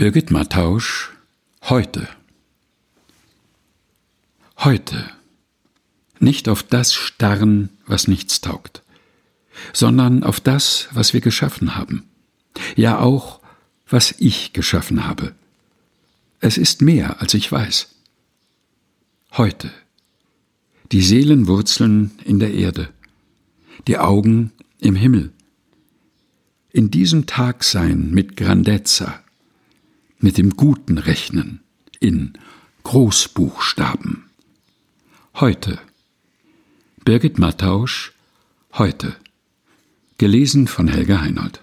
Birgit Mattausch Heute Heute nicht auf das starren, was nichts taugt, sondern auf das, was wir geschaffen haben, ja auch, was ich geschaffen habe. Es ist mehr, als ich weiß. Heute die Seelenwurzeln in der Erde, die Augen im Himmel. In diesem Tag sein mit Grandezza, mit dem Guten rechnen, in Großbuchstaben. Heute. Birgit Mattausch, heute. Gelesen von Helga Heinold.